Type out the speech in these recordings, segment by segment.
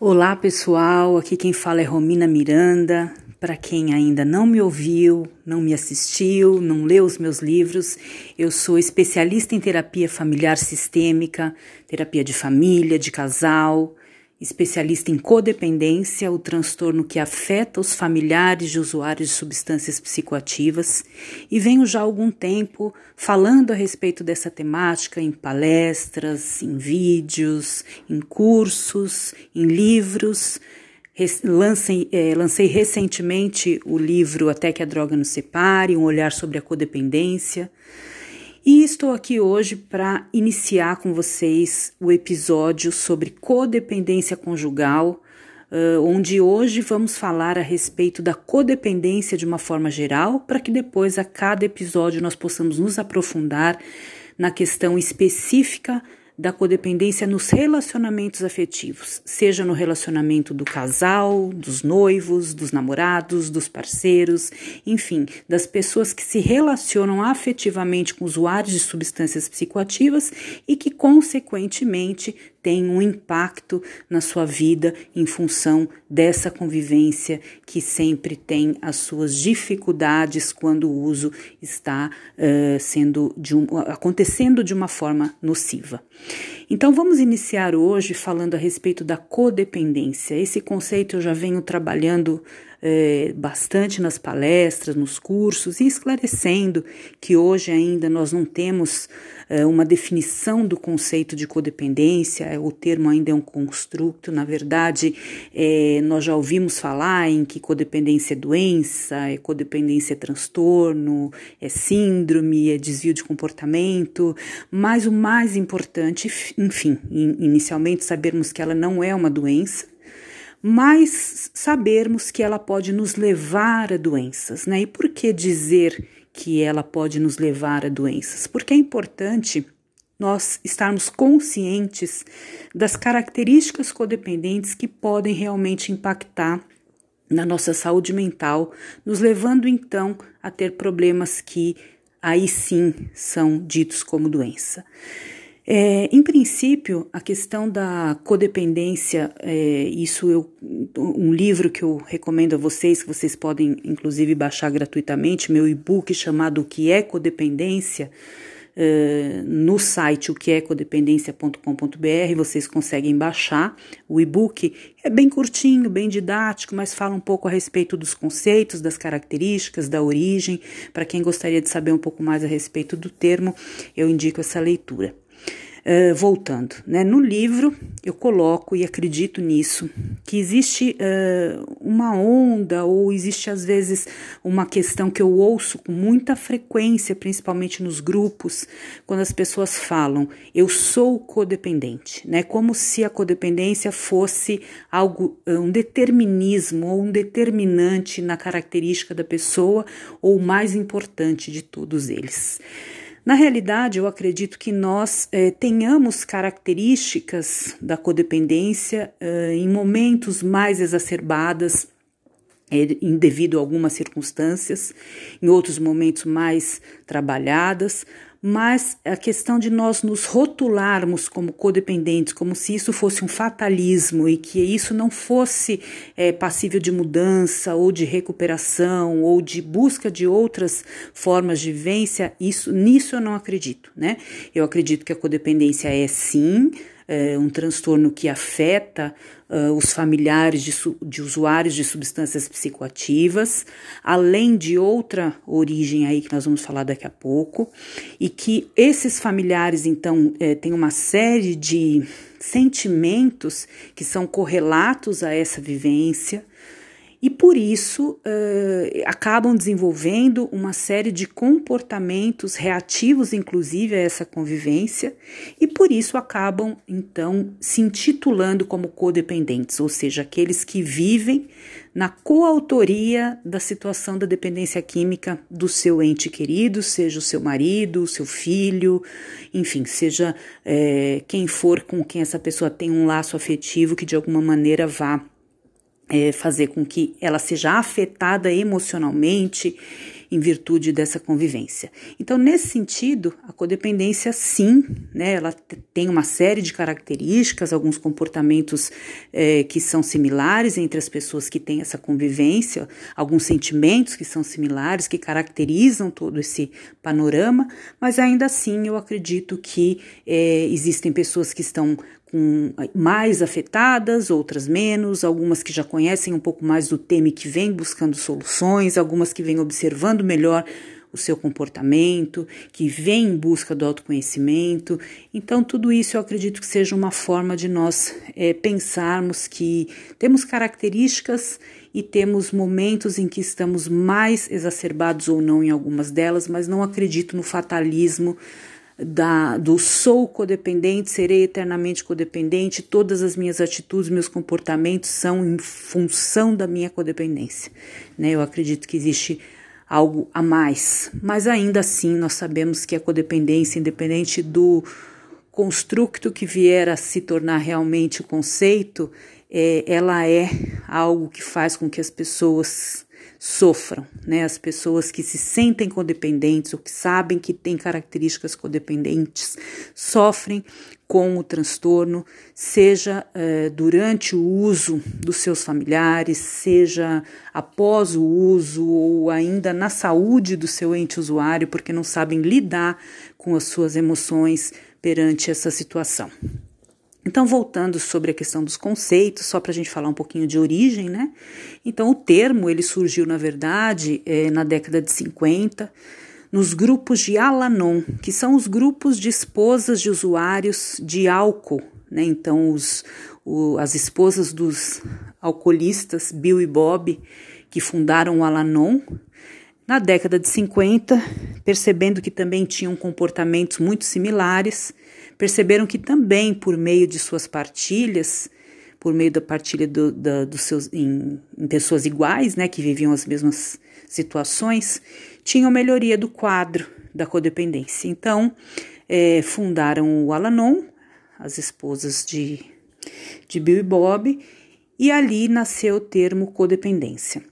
Olá pessoal, aqui quem fala é Romina Miranda. Para quem ainda não me ouviu, não me assistiu, não leu os meus livros, eu sou especialista em terapia familiar sistêmica, terapia de família, de casal, especialista em codependência, o transtorno que afeta os familiares de usuários de substâncias psicoativas, e venho já há algum tempo falando a respeito dessa temática em palestras, em vídeos, em cursos, em livros. Lancei, é, lancei recentemente o livro Até que a Droga nos Separe, um olhar sobre a codependência. E estou aqui hoje para iniciar com vocês o episódio sobre codependência conjugal, onde hoje vamos falar a respeito da codependência de uma forma geral, para que depois a cada episódio nós possamos nos aprofundar na questão específica da codependência nos relacionamentos afetivos, seja no relacionamento do casal, dos noivos, dos namorados, dos parceiros, enfim, das pessoas que se relacionam afetivamente com usuários de substâncias psicoativas e que, consequentemente, tem um impacto na sua vida em função dessa convivência que sempre tem as suas dificuldades quando o uso está uh, sendo de um, acontecendo de uma forma nociva. Então vamos iniciar hoje falando a respeito da codependência. Esse conceito eu já venho trabalhando é, bastante nas palestras, nos cursos e esclarecendo que hoje ainda nós não temos é, uma definição do conceito de codependência, o termo ainda é um construto, na verdade, é, nós já ouvimos falar em que codependência é doença, é codependência é transtorno, é síndrome, é desvio de comportamento, mas o mais importante, enfim, inicialmente sabermos que ela não é uma doença, mas sabermos que ela pode nos levar a doenças, né? E por que dizer que ela pode nos levar a doenças? Porque é importante nós estarmos conscientes das características codependentes que podem realmente impactar na nossa saúde mental, nos levando então a ter problemas que aí sim são ditos como doença. É, em princípio, a questão da codependência, é, isso eu, um livro que eu recomendo a vocês, que vocês podem inclusive baixar gratuitamente, meu e-book chamado O que é Codependência, é, no site o que é codependência.com.br, vocês conseguem baixar o e-book. É bem curtinho, bem didático, mas fala um pouco a respeito dos conceitos, das características, da origem. Para quem gostaria de saber um pouco mais a respeito do termo, eu indico essa leitura. Uh, voltando, né? No livro eu coloco e acredito nisso que existe uh, uma onda ou existe às vezes uma questão que eu ouço com muita frequência, principalmente nos grupos, quando as pessoas falam eu sou codependente, né? Como se a codependência fosse algo um determinismo ou um determinante na característica da pessoa ou o mais importante de todos eles. Na realidade, eu acredito que nós eh, tenhamos características da codependência eh, em momentos mais exacerbadas, eh, devido a algumas circunstâncias, em outros momentos mais trabalhadas, mas a questão de nós nos rotularmos como codependentes, como se isso fosse um fatalismo e que isso não fosse é, passível de mudança ou de recuperação ou de busca de outras formas de vivência, isso nisso eu não acredito, né? Eu acredito que a codependência é sim é, um transtorno que afeta uh, os familiares de, de, usuários de substâncias psicoativas, além de outra origem aí que nós vamos falar daqui a pouco, e que esses familiares, então, é, têm uma série de sentimentos que são correlatos a essa vivência e por isso uh, acabam desenvolvendo uma série de comportamentos reativos, inclusive, a essa convivência, e por isso acabam então se intitulando como codependentes, ou seja, aqueles que vivem na coautoria da situação da dependência química do seu ente querido, seja o seu marido, o seu filho, enfim, seja é, quem for com quem essa pessoa tem um laço afetivo que de alguma maneira vá é, fazer com que ela seja afetada emocionalmente, em virtude dessa convivência. Então, nesse sentido, a codependência, sim, né, ela tem uma série de características, alguns comportamentos é, que são similares entre as pessoas que têm essa convivência, alguns sentimentos que são similares, que caracterizam todo esse panorama, mas ainda assim eu acredito que é, existem pessoas que estão com mais afetadas, outras menos, algumas que já conhecem um pouco mais do tema e que vêm buscando soluções, algumas que vêm observando melhor o seu comportamento, que vêm em busca do autoconhecimento. Então, tudo isso eu acredito que seja uma forma de nós é, pensarmos que temos características e temos momentos em que estamos mais exacerbados ou não em algumas delas, mas não acredito no fatalismo da, do sou codependente, serei eternamente codependente, todas as minhas atitudes, meus comportamentos são em função da minha codependência. Né? Eu acredito que existe algo a mais, mas ainda assim nós sabemos que a codependência, independente do construto que vier a se tornar realmente o conceito, é, ela é algo que faz com que as pessoas sofram, né? As pessoas que se sentem codependentes ou que sabem que têm características codependentes sofrem com o transtorno, seja eh, durante o uso dos seus familiares, seja após o uso ou ainda na saúde do seu ente usuário, porque não sabem lidar com as suas emoções perante essa situação. Então, voltando sobre a questão dos conceitos, só para a gente falar um pouquinho de origem, né? Então, o termo ele surgiu, na verdade, é, na década de 50, nos grupos de Alanon, que são os grupos de esposas de usuários de álcool, né? Então, os, o, as esposas dos alcoolistas, Bill e Bob, que fundaram o Alanon, na década de 50, percebendo que também tinham comportamentos muito similares, perceberam que também por meio de suas partilhas, por meio da partilha do, dos seus, em, em, pessoas iguais, né, que viviam as mesmas situações, tinham melhoria do quadro da codependência. Então, é, fundaram o Alanon, as esposas de, de Bill e Bob, e ali nasceu o termo codependência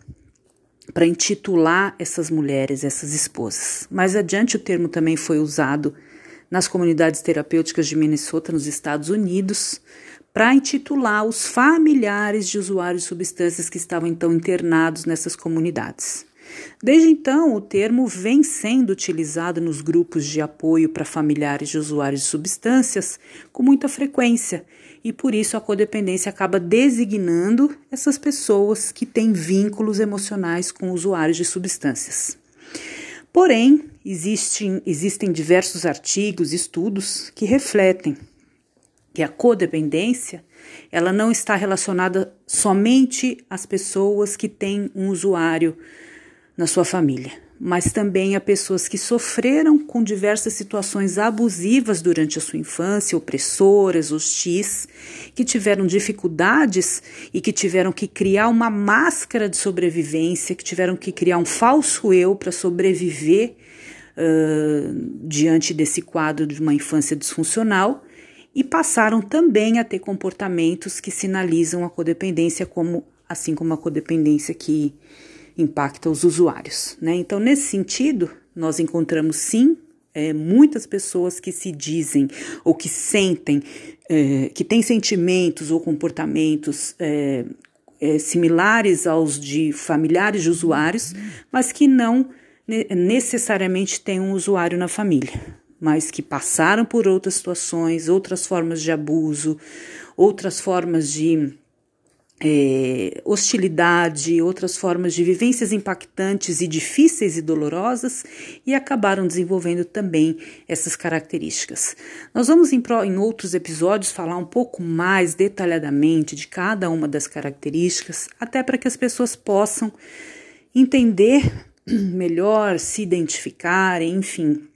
para intitular essas mulheres, essas esposas. Mais adiante, o termo também foi usado nas comunidades terapêuticas de Minnesota, nos Estados Unidos, para intitular os familiares de usuários de substâncias que estavam então internados nessas comunidades. Desde então, o termo vem sendo utilizado nos grupos de apoio para familiares de usuários de substâncias com muita frequência, e por isso a codependência acaba designando essas pessoas que têm vínculos emocionais com usuários de substâncias. Porém, existem, existem diversos artigos, estudos que refletem que a codependência ela não está relacionada somente às pessoas que têm um usuário na sua família mas também a pessoas que sofreram com diversas situações abusivas durante a sua infância, opressoras, hostis, que tiveram dificuldades e que tiveram que criar uma máscara de sobrevivência, que tiveram que criar um falso eu para sobreviver uh, diante desse quadro de uma infância disfuncional e passaram também a ter comportamentos que sinalizam a codependência como assim como a codependência que impacta os usuários. Né? Então, nesse sentido, nós encontramos sim é, muitas pessoas que se dizem ou que sentem, é, que têm sentimentos ou comportamentos é, é similares aos de familiares de usuários, mas que não necessariamente têm um usuário na família, mas que passaram por outras situações, outras formas de abuso, outras formas de é, hostilidade, outras formas de vivências impactantes e difíceis e dolorosas e acabaram desenvolvendo também essas características. Nós vamos em, em outros episódios falar um pouco mais detalhadamente de cada uma das características, até para que as pessoas possam entender melhor, se identificarem, enfim,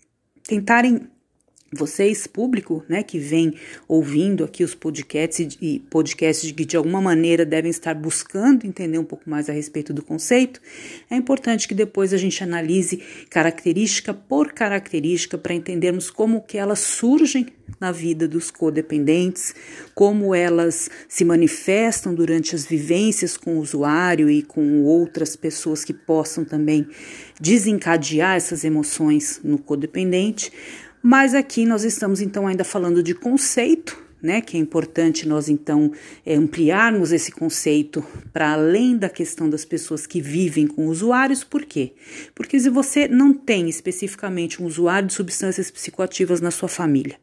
tentarem vocês, público, né, que vem ouvindo aqui os podcasts e podcasts que de alguma maneira devem estar buscando entender um pouco mais a respeito do conceito, é importante que depois a gente analise característica por característica para entendermos como que elas surgem na vida dos codependentes, como elas se manifestam durante as vivências com o usuário e com outras pessoas que possam também desencadear essas emoções no codependente, mas aqui nós estamos então ainda falando de conceito, né, que é importante nós então é, ampliarmos esse conceito para além da questão das pessoas que vivem com usuários, por quê? Porque se você não tem especificamente um usuário de substâncias psicoativas na sua família,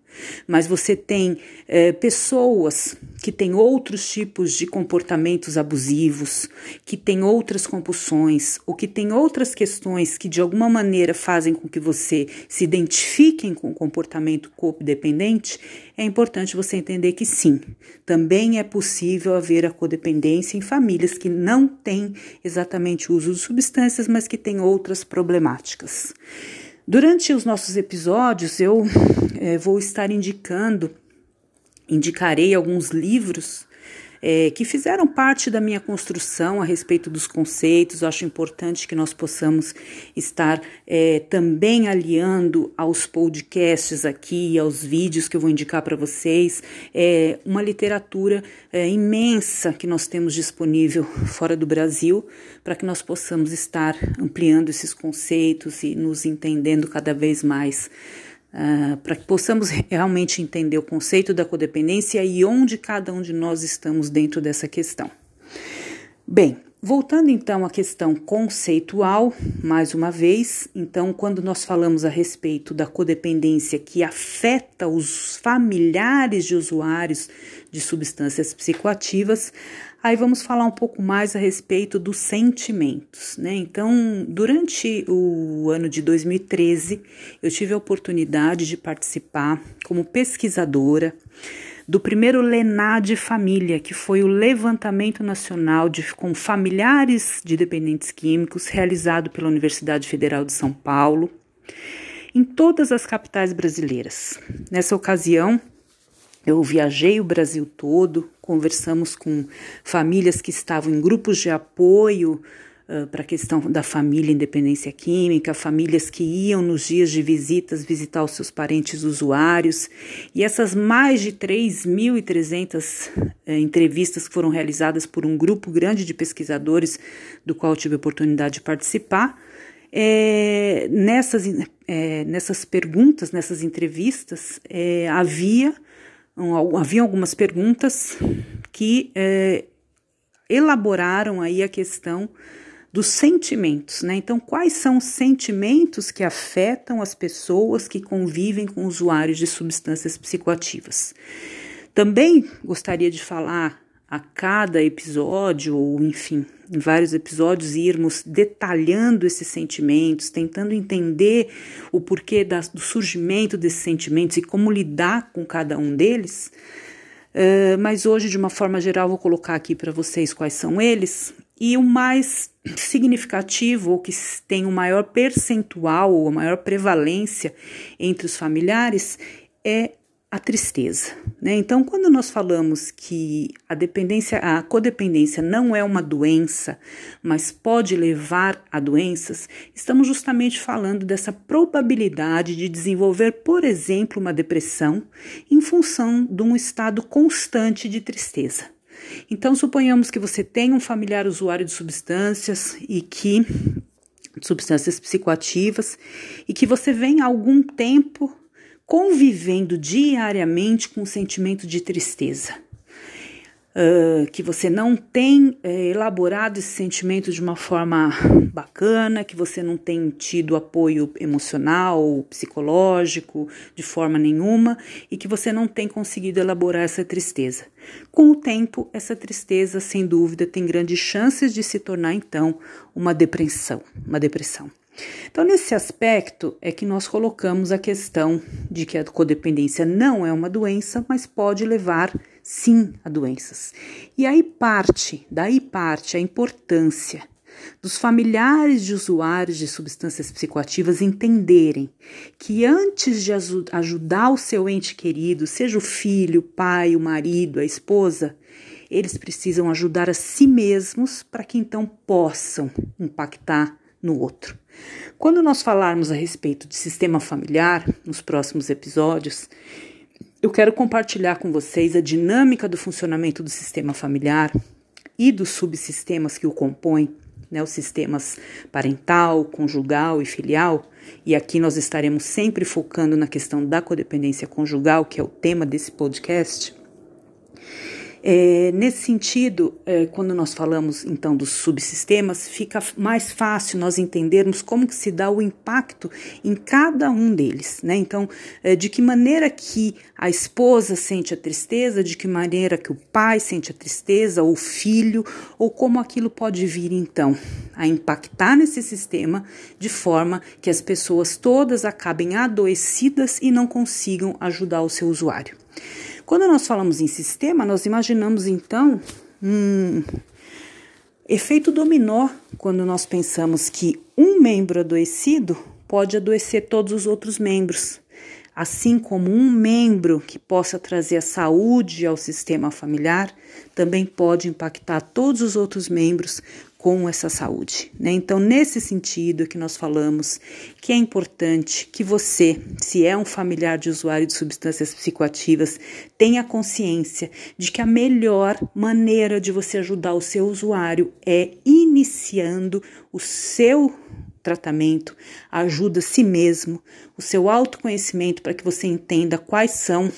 mas você tem é, pessoas que têm outros tipos de comportamentos abusivos, que têm outras compulsões, ou que têm outras questões que de alguma maneira fazem com que você se identifiquem com o comportamento codependente, é importante você entender que sim, também é possível haver a codependência em famílias que não têm exatamente o uso de substâncias, mas que têm outras problemáticas. Durante os nossos episódios, eu é, vou estar indicando, indicarei alguns livros é, que fizeram parte da minha construção a respeito dos conceitos. Eu acho importante que nós possamos estar é, também aliando aos podcasts aqui, aos vídeos que eu vou indicar para vocês, é, uma literatura é, imensa que nós temos disponível fora do Brasil, para que nós possamos estar ampliando esses conceitos e nos entendendo cada vez mais uh, para que possamos realmente entender o conceito da codependência e onde cada um de nós estamos dentro dessa questão. Bem, Voltando então à questão conceitual, mais uma vez, então, quando nós falamos a respeito da codependência que afeta os familiares de usuários de substâncias psicoativas, aí vamos falar um pouco mais a respeito dos sentimentos, né? Então, durante o ano de 2013, eu tive a oportunidade de participar como pesquisadora do primeiro Lená de Família, que foi o levantamento nacional de, com familiares de dependentes químicos, realizado pela Universidade Federal de São Paulo, em todas as capitais brasileiras. Nessa ocasião, eu viajei o Brasil todo, conversamos com famílias que estavam em grupos de apoio uh, para a questão da família independência química, famílias que iam nos dias de visitas visitar os seus parentes usuários, e essas mais de 3.300 uh, entrevistas que foram realizadas por um grupo grande de pesquisadores, do qual tive a oportunidade de participar, é, nessas, é, nessas perguntas, nessas entrevistas, é, havia, havia algumas perguntas que é, elaboraram aí a questão dos sentimentos, né? Então, quais são os sentimentos que afetam as pessoas que convivem com usuários de substâncias psicoativas? Também gostaria de falar a cada episódio, ou enfim, em vários episódios, irmos detalhando esses sentimentos, tentando entender o porquê da, do surgimento desses sentimentos e como lidar com cada um deles. Uh, mas hoje, de uma forma geral, vou colocar aqui para vocês quais são eles. E o mais significativo, ou que tem o maior percentual, ou a maior prevalência entre os familiares, é a tristeza. Né? Então, quando nós falamos que a dependência, a codependência não é uma doença, mas pode levar a doenças, estamos justamente falando dessa probabilidade de desenvolver, por exemplo, uma depressão em função de um estado constante de tristeza. Então, suponhamos que você tem um familiar usuário de substâncias e que substâncias psicoativas e que você vem há algum tempo convivendo diariamente com o sentimento de tristeza. Uh, que você não tem uh, elaborado esse sentimento de uma forma bacana, que você não tem tido apoio emocional, psicológico, de forma nenhuma, e que você não tem conseguido elaborar essa tristeza. Com o tempo, essa tristeza, sem dúvida, tem grandes chances de se tornar então uma depressão, uma depressão. Então, nesse aspecto é que nós colocamos a questão de que a codependência não é uma doença, mas pode levar sim a doenças. E aí parte, daí parte a importância dos familiares de usuários de substâncias psicoativas entenderem que antes de ajudar o seu ente querido, seja o filho, o pai, o marido, a esposa, eles precisam ajudar a si mesmos para que então possam impactar no outro. Quando nós falarmos a respeito de sistema familiar nos próximos episódios, eu quero compartilhar com vocês a dinâmica do funcionamento do sistema familiar e dos subsistemas que o compõem, né, os sistemas parental, conjugal e filial. E aqui nós estaremos sempre focando na questão da codependência conjugal, que é o tema desse podcast. É, nesse sentido, é, quando nós falamos então dos subsistemas, fica mais fácil nós entendermos como que se dá o impacto em cada um deles, né? Então, é, de que maneira que a esposa sente a tristeza, de que maneira que o pai sente a tristeza, ou o filho, ou como aquilo pode vir então a impactar nesse sistema de forma que as pessoas todas acabem adoecidas e não consigam ajudar o seu usuário. Quando nós falamos em sistema, nós imaginamos então um efeito dominó quando nós pensamos que um membro adoecido pode adoecer todos os outros membros. Assim como um membro que possa trazer a saúde ao sistema familiar, também pode impactar todos os outros membros com essa saúde. Né? Então, nesse sentido que nós falamos que é importante que você, se é um familiar de usuário de substâncias psicoativas, tenha consciência de que a melhor maneira de você ajudar o seu usuário é iniciando o seu tratamento, ajuda a si mesmo, o seu autoconhecimento para que você entenda quais são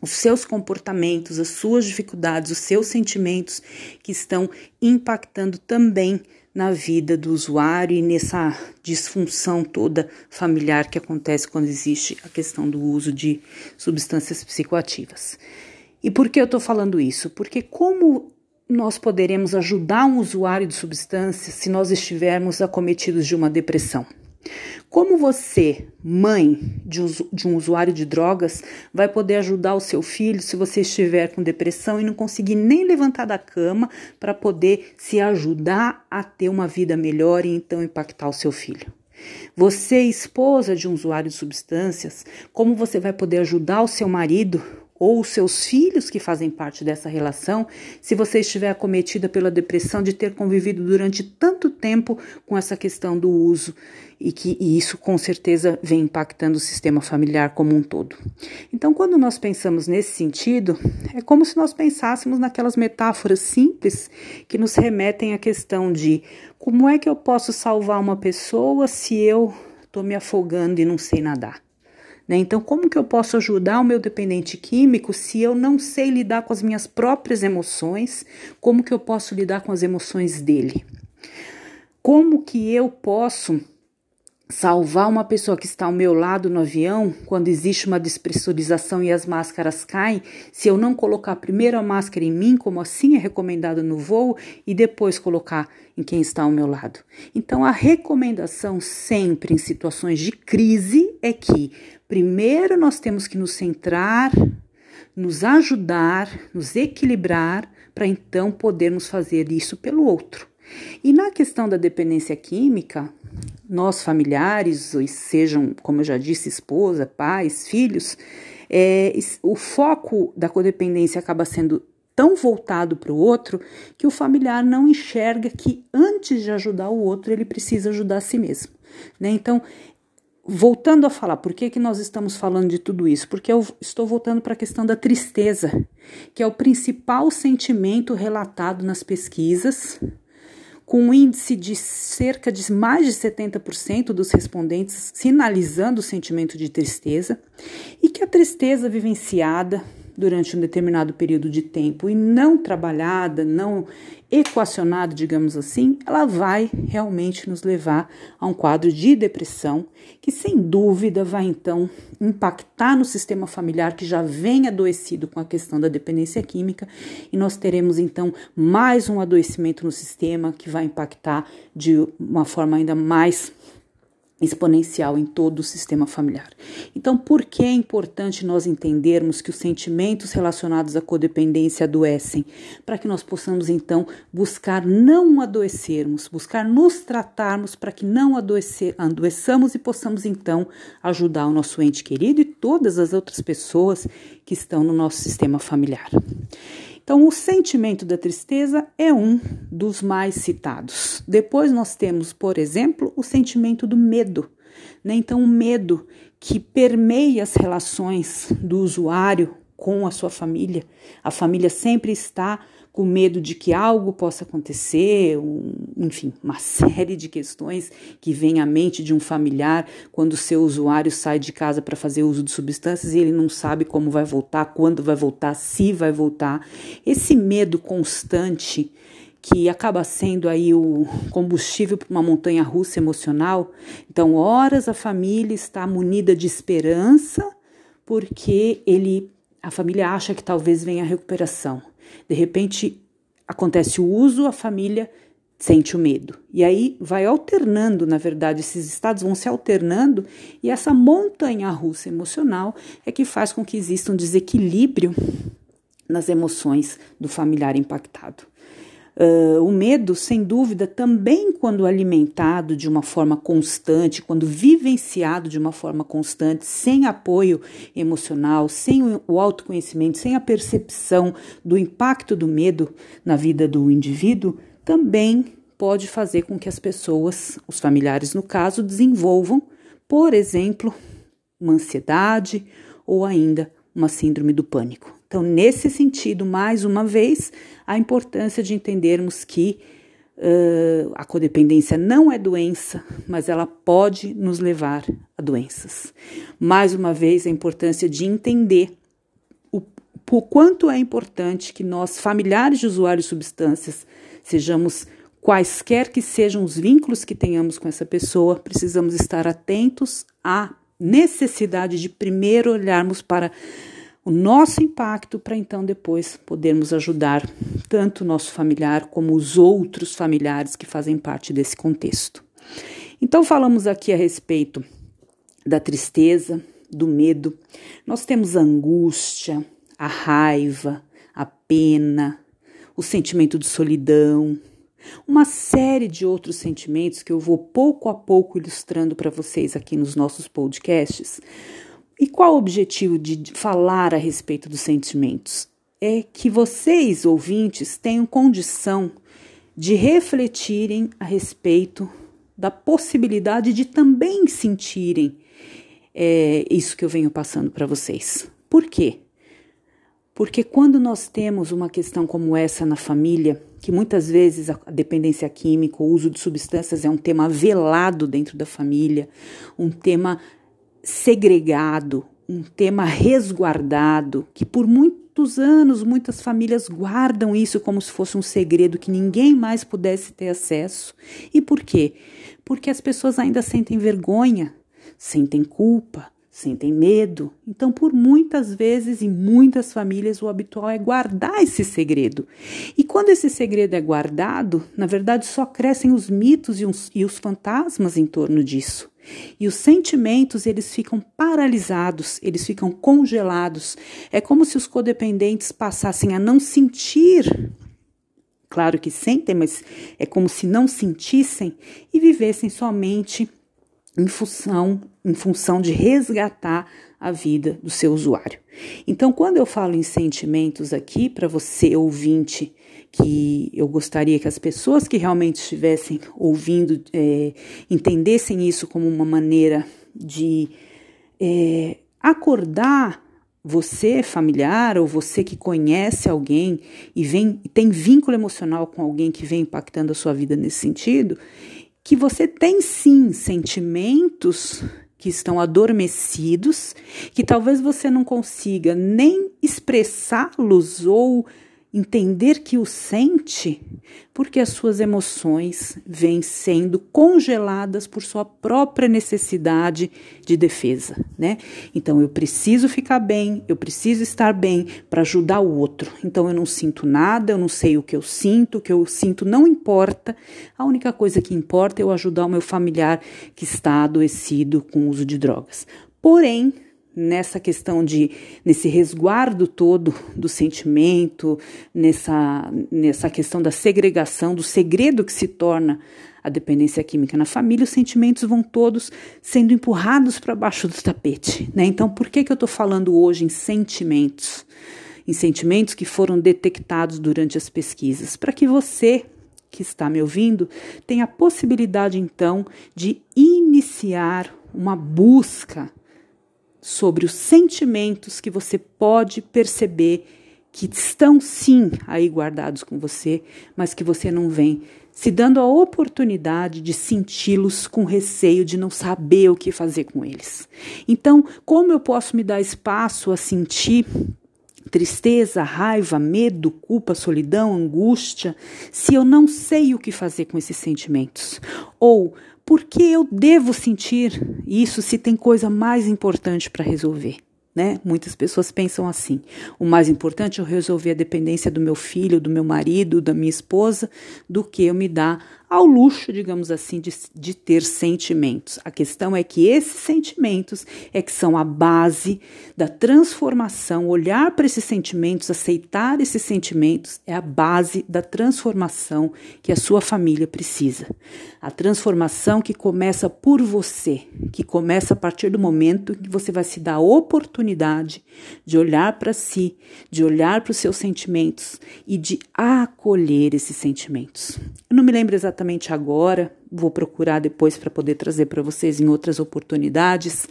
os seus comportamentos, as suas dificuldades, os seus sentimentos que estão impactando também na vida do usuário e nessa disfunção toda familiar que acontece quando existe a questão do uso de substâncias psicoativas. E por que eu estou falando isso? Porque como nós poderemos ajudar um usuário de substâncias se nós estivermos acometidos de uma depressão? Como você, mãe de um, usuário de drogas, vai poder ajudar o seu filho se você estiver com depressão e não conseguir nem levantar da cama para poder se ajudar a ter uma vida melhor e então impactar o seu filho? Você, esposa de um usuário de substâncias, como você vai poder ajudar o seu marido ou os seus filhos que fazem parte dessa relação, se você estiver acometida pela depressão de ter convivido durante tanto tempo com essa questão do uso e que e isso com certeza vem impactando o sistema familiar como um todo. Então, quando nós pensamos nesse sentido, é como se nós pensássemos naquelas metáforas simples que nos remetem à questão de como é que eu posso salvar uma pessoa se eu estou me afogando e não sei nadar. Né? Então, como que eu posso ajudar o meu dependente químico se eu não sei lidar com as minhas próprias emoções? Como que eu posso lidar com as emoções dele? Como que eu posso salvar uma pessoa que está ao meu lado no avião quando existe uma despressurização e as máscaras caem, se eu não colocar primeiro a máscara em mim, como assim é recomendado no voo, e depois colocar em quem está ao meu lado. Então, a recomendação sempre em situações de crise é que primeiro nós temos que nos centrar, nos ajudar, nos equilibrar, para então podermos fazer isso pelo outro. E na questão da dependência química, nós familiares, sejam, como eu já disse, esposa, pais, filhos, é, o foco da codependência acaba sendo tão voltado para o outro que o familiar não enxerga que antes de ajudar o outro ele precisa ajudar a si mesmo. Né? Então, voltando a falar, por que, que nós estamos falando de tudo isso? Porque eu estou voltando para a questão da tristeza, que é o principal sentimento relatado nas pesquisas com um índice de cerca de mais de 70% dos respondentes sinalizando o sentimento de tristeza, e que a tristeza vivenciada durante um determinado período de tempo e não trabalhada, não equacionada, digamos assim, ela vai realmente nos levar a um quadro de depressão que, sem dúvida, vai então impactar no sistema familiar que já vem adoecido com a questão da dependência química. E nós teremos então mais um adoecimento no sistema que vai impactar de uma forma ainda mais exponencial em todo o sistema familiar. Então, por que é importante nós entendermos que os sentimentos relacionados à codependência adoecem? Para que nós possamos então buscar não adoecermos, buscar nos tratarmos para que não adoecer, adoeçamos e possamos então ajudar o nosso ente querido e todas as outras pessoas que estão no nosso sistema familiar. Então, o sentimento da tristeza é um dos mais citados. Depois nós temos, por exemplo, o sentimento do medo. Né? Então, o medo que permeia as relações do usuário com a sua família. A família sempre está com medo de que algo possa acontecer, um, enfim, uma série de questões que vem à mente de um familiar quando o seu usuário sai de casa para fazer uso de substâncias e ele não sabe como vai voltar, quando vai voltar, se vai voltar. Esse medo constante que acaba sendo aí o combustível para uma montanha russa emocional. Então, horas a família está munida de esperança porque ele a família acha que talvez venha a recuperação. De repente acontece o uso, a família sente o medo. E aí vai alternando, na verdade, esses estados vão se alternando e essa montanha russa emocional é que faz com que exista um desequilíbrio nas emoções do familiar impactado. Uh, o medo, sem dúvida, também quando alimentado de uma forma constante, quando vivenciado de uma forma constante, sem apoio emocional, sem o autoconhecimento, sem a percepção do impacto do medo na vida do indivíduo, também pode fazer com que as pessoas, os familiares no caso, desenvolvam, por exemplo, uma ansiedade ou ainda uma síndrome do pânico. Então, nesse sentido, mais uma vez, a importância de entendermos que uh, a codependência não é doença, mas ela pode nos levar a doenças. Mais uma vez, a importância de entender o, o quanto é importante que nós, familiares de usuários de substâncias, sejamos quaisquer que sejam os vínculos que tenhamos com essa pessoa, precisamos estar atentos à necessidade de primeiro olharmos para o nosso impacto para então depois podermos ajudar tanto o nosso familiar como os outros familiares que fazem parte desse contexto. Então falamos aqui a respeito da tristeza, do medo. Nós temos a angústia, a raiva, a pena, o sentimento de solidão, uma série de outros sentimentos que eu vou pouco a pouco ilustrando para vocês aqui nos nossos podcasts, e qual o objetivo de falar a respeito dos sentimentos? É que vocês, ouvintes, tenham condição de refletirem a respeito da possibilidade de também sentirem é, isso que eu venho passando para vocês. Por quê? Porque quando nós temos uma questão como essa na família, que muitas vezes a dependência química, o uso de substâncias é um tema velado dentro da família, um tema segregado, um tema resguardado, que por muitos anos muitas famílias guardam isso como se fosse um segredo que ninguém mais pudesse ter acesso. E por quê? Porque as pessoas ainda sentem vergonha, sentem culpa, sentem medo. Então, por muitas vezes em muitas famílias, o habitual é guardar esse segredo. E quando esse segredo é guardado, na verdade só crescem os mitos e os, e os fantasmas em torno disso. E os sentimentos, eles ficam paralisados, eles ficam congelados. É como se os codependentes passassem a não sentir Claro que sentem, mas é como se não sentissem e vivessem somente em função, em função de resgatar a vida do seu usuário. Então, quando eu falo em sentimentos aqui, para você ouvinte, que eu gostaria que as pessoas que realmente estivessem ouvindo é, entendessem isso como uma maneira de é, acordar você familiar ou você que conhece alguém e vem tem vínculo emocional com alguém que vem impactando a sua vida nesse sentido que você tem sim sentimentos que estão adormecidos, que talvez você não consiga nem expressá-los ou entender que o sente, Porque as suas emoções vêm sendo congeladas por sua própria necessidade de defesa, né? Então eu preciso ficar bem, eu preciso estar bem para ajudar o outro. Então eu não sinto nada, eu não sei o que eu sinto, o que eu sinto não importa. A única coisa que importa é eu ajudar o meu familiar que está adoecido com o uso de drogas. Porém, nessa questão de nesse resguardo todo do sentimento, nessa nessa questão da segregação, do segredo que se torna a dependência química na família, os sentimentos vão todos sendo empurrados para baixo do tapete, né? Então, por que que eu estou falando hoje em sentimentos? Em sentimentos que foram detectados durante as pesquisas, para que você que está me ouvindo tenha a possibilidade então de iniciar uma busca sobre os sentimentos que você pode perceber que estão sim aí guardados com você, mas que você não vem, se dando a oportunidade de senti-los com receio de não saber o que fazer com eles. Então, como eu posso me dar espaço a sentir tristeza, raiva, medo, culpa, solidão, angústia, se eu não sei o que fazer com esses sentimentos? Ou por que eu devo sentir isso se tem coisa mais importante para resolver? Né? Muitas pessoas pensam assim: o mais importante é eu resolver a dependência do meu filho, do meu marido, da minha esposa, do que eu me dar ao luxo, digamos assim, de, de ter sentimentos. A questão é que esses sentimentos é que são a base da transformação. Olhar para esses sentimentos, aceitar esses sentimentos, é a base da transformação que a sua família precisa. A transformação que começa por você, que começa a partir do momento que você vai se dar a oportunidade de olhar para si, de olhar para os seus sentimentos e de acolher esses sentimentos. Eu não me lembro exatamente agora, vou procurar depois para poder trazer para vocês em outras oportunidades.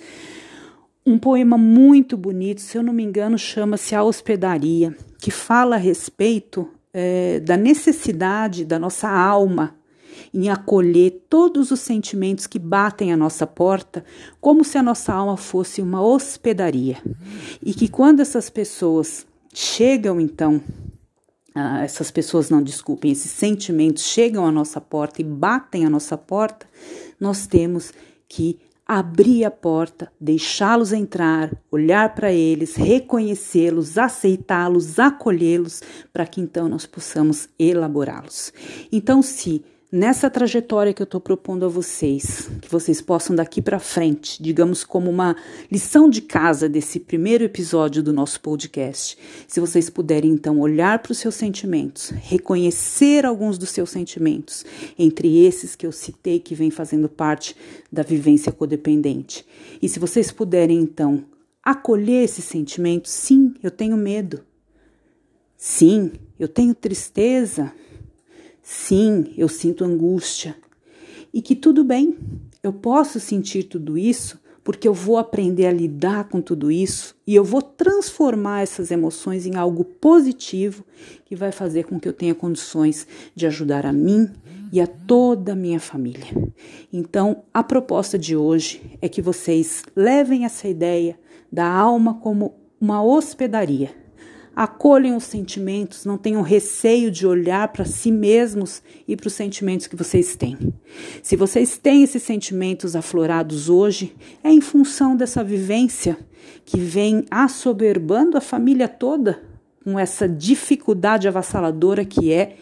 Um poema muito bonito, se eu não me engano, chama-se A Hospedaria, que fala a respeito é, da necessidade da nossa alma em acolher todos os sentimentos que batem à nossa porta, como se a nossa alma fosse uma hospedaria. E que quando essas pessoas chegam, então, ah, essas pessoas não desculpem, esses sentimentos chegam à nossa porta e batem à nossa porta, nós temos que abrir a porta, deixá-los entrar, olhar para eles, reconhecê-los, aceitá-los, acolhê-los, para que então nós possamos elaborá-los. Então, se nessa trajetória que eu estou propondo a vocês, que vocês possam daqui para frente, digamos como uma lição de casa desse primeiro episódio do nosso podcast, se vocês puderem então olhar para os seus sentimentos, reconhecer alguns dos seus sentimentos, entre esses que eu citei que vem fazendo parte da vivência codependente, e se vocês puderem então acolher esses sentimentos, sim, eu tenho medo. Sim, eu tenho tristeza. Sim, eu sinto angústia. E que tudo bem, eu posso sentir tudo isso porque eu vou aprender a lidar com tudo isso e eu vou transformar essas emoções em algo positivo que vai fazer com que eu tenha condições de ajudar a mim e a toda a minha família. Então, a proposta de hoje é que vocês levem essa ideia da alma como uma hospedaria acolhem os sentimentos, não tenham receio de olhar para si mesmos e para os sentimentos que vocês têm. Se vocês têm esses sentimentos aflorados hoje, é em função dessa vivência que vem assoberbando a família toda com essa dificuldade avassaladora que é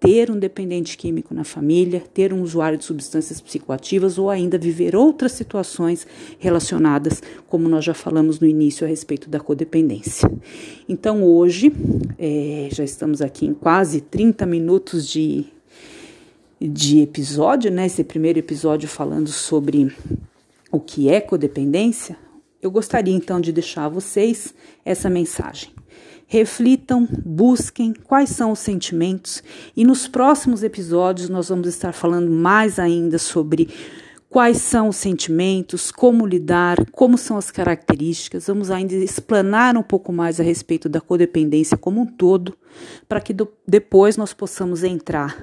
ter um dependente químico na família, ter um usuário de substâncias psicoativas ou ainda viver outras situações relacionadas, como nós já falamos no início a respeito da codependência. Então, hoje, é, já estamos aqui em quase 30 minutos de, de episódio, né? Esse primeiro episódio falando sobre o que é codependência. Eu gostaria então de deixar a vocês essa mensagem reflitam, busquem quais são os sentimentos e nos próximos episódios nós vamos estar falando mais ainda sobre quais são os sentimentos, como lidar, como são as características. Vamos ainda explanar um pouco mais a respeito da codependência como um todo, para que do, depois nós possamos entrar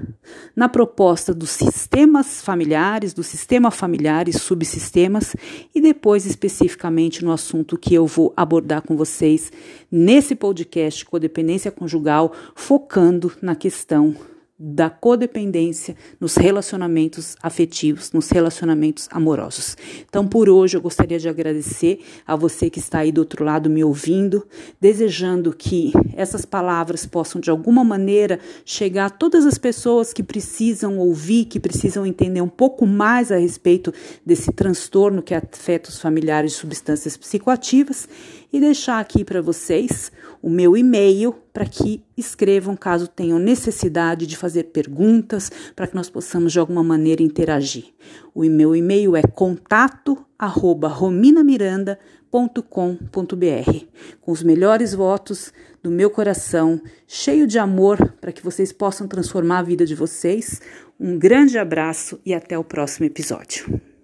na proposta dos sistemas familiares, do sistema familiar e subsistemas, e depois especificamente no assunto que eu vou abordar com vocês nesse podcast Codependência Conjugal, focando na questão da codependência nos relacionamentos afetivos, nos relacionamentos amorosos. Então, por hoje, eu gostaria de agradecer a você que está aí do outro lado me ouvindo, desejando que essas palavras possam, de alguma maneira, chegar a todas as pessoas que precisam ouvir, que precisam entender um pouco mais a respeito desse transtorno que afeta os familiares de substâncias psicoativas e deixar aqui para vocês o meu e-mail para que escrevam caso tenham necessidade de fazer perguntas, para que nós possamos de alguma maneira interagir. O meu e-mail é contato@rominamiranda.com.br, com os melhores votos do meu coração, cheio de amor para que vocês possam transformar a vida de vocês. Um grande abraço e até o próximo episódio.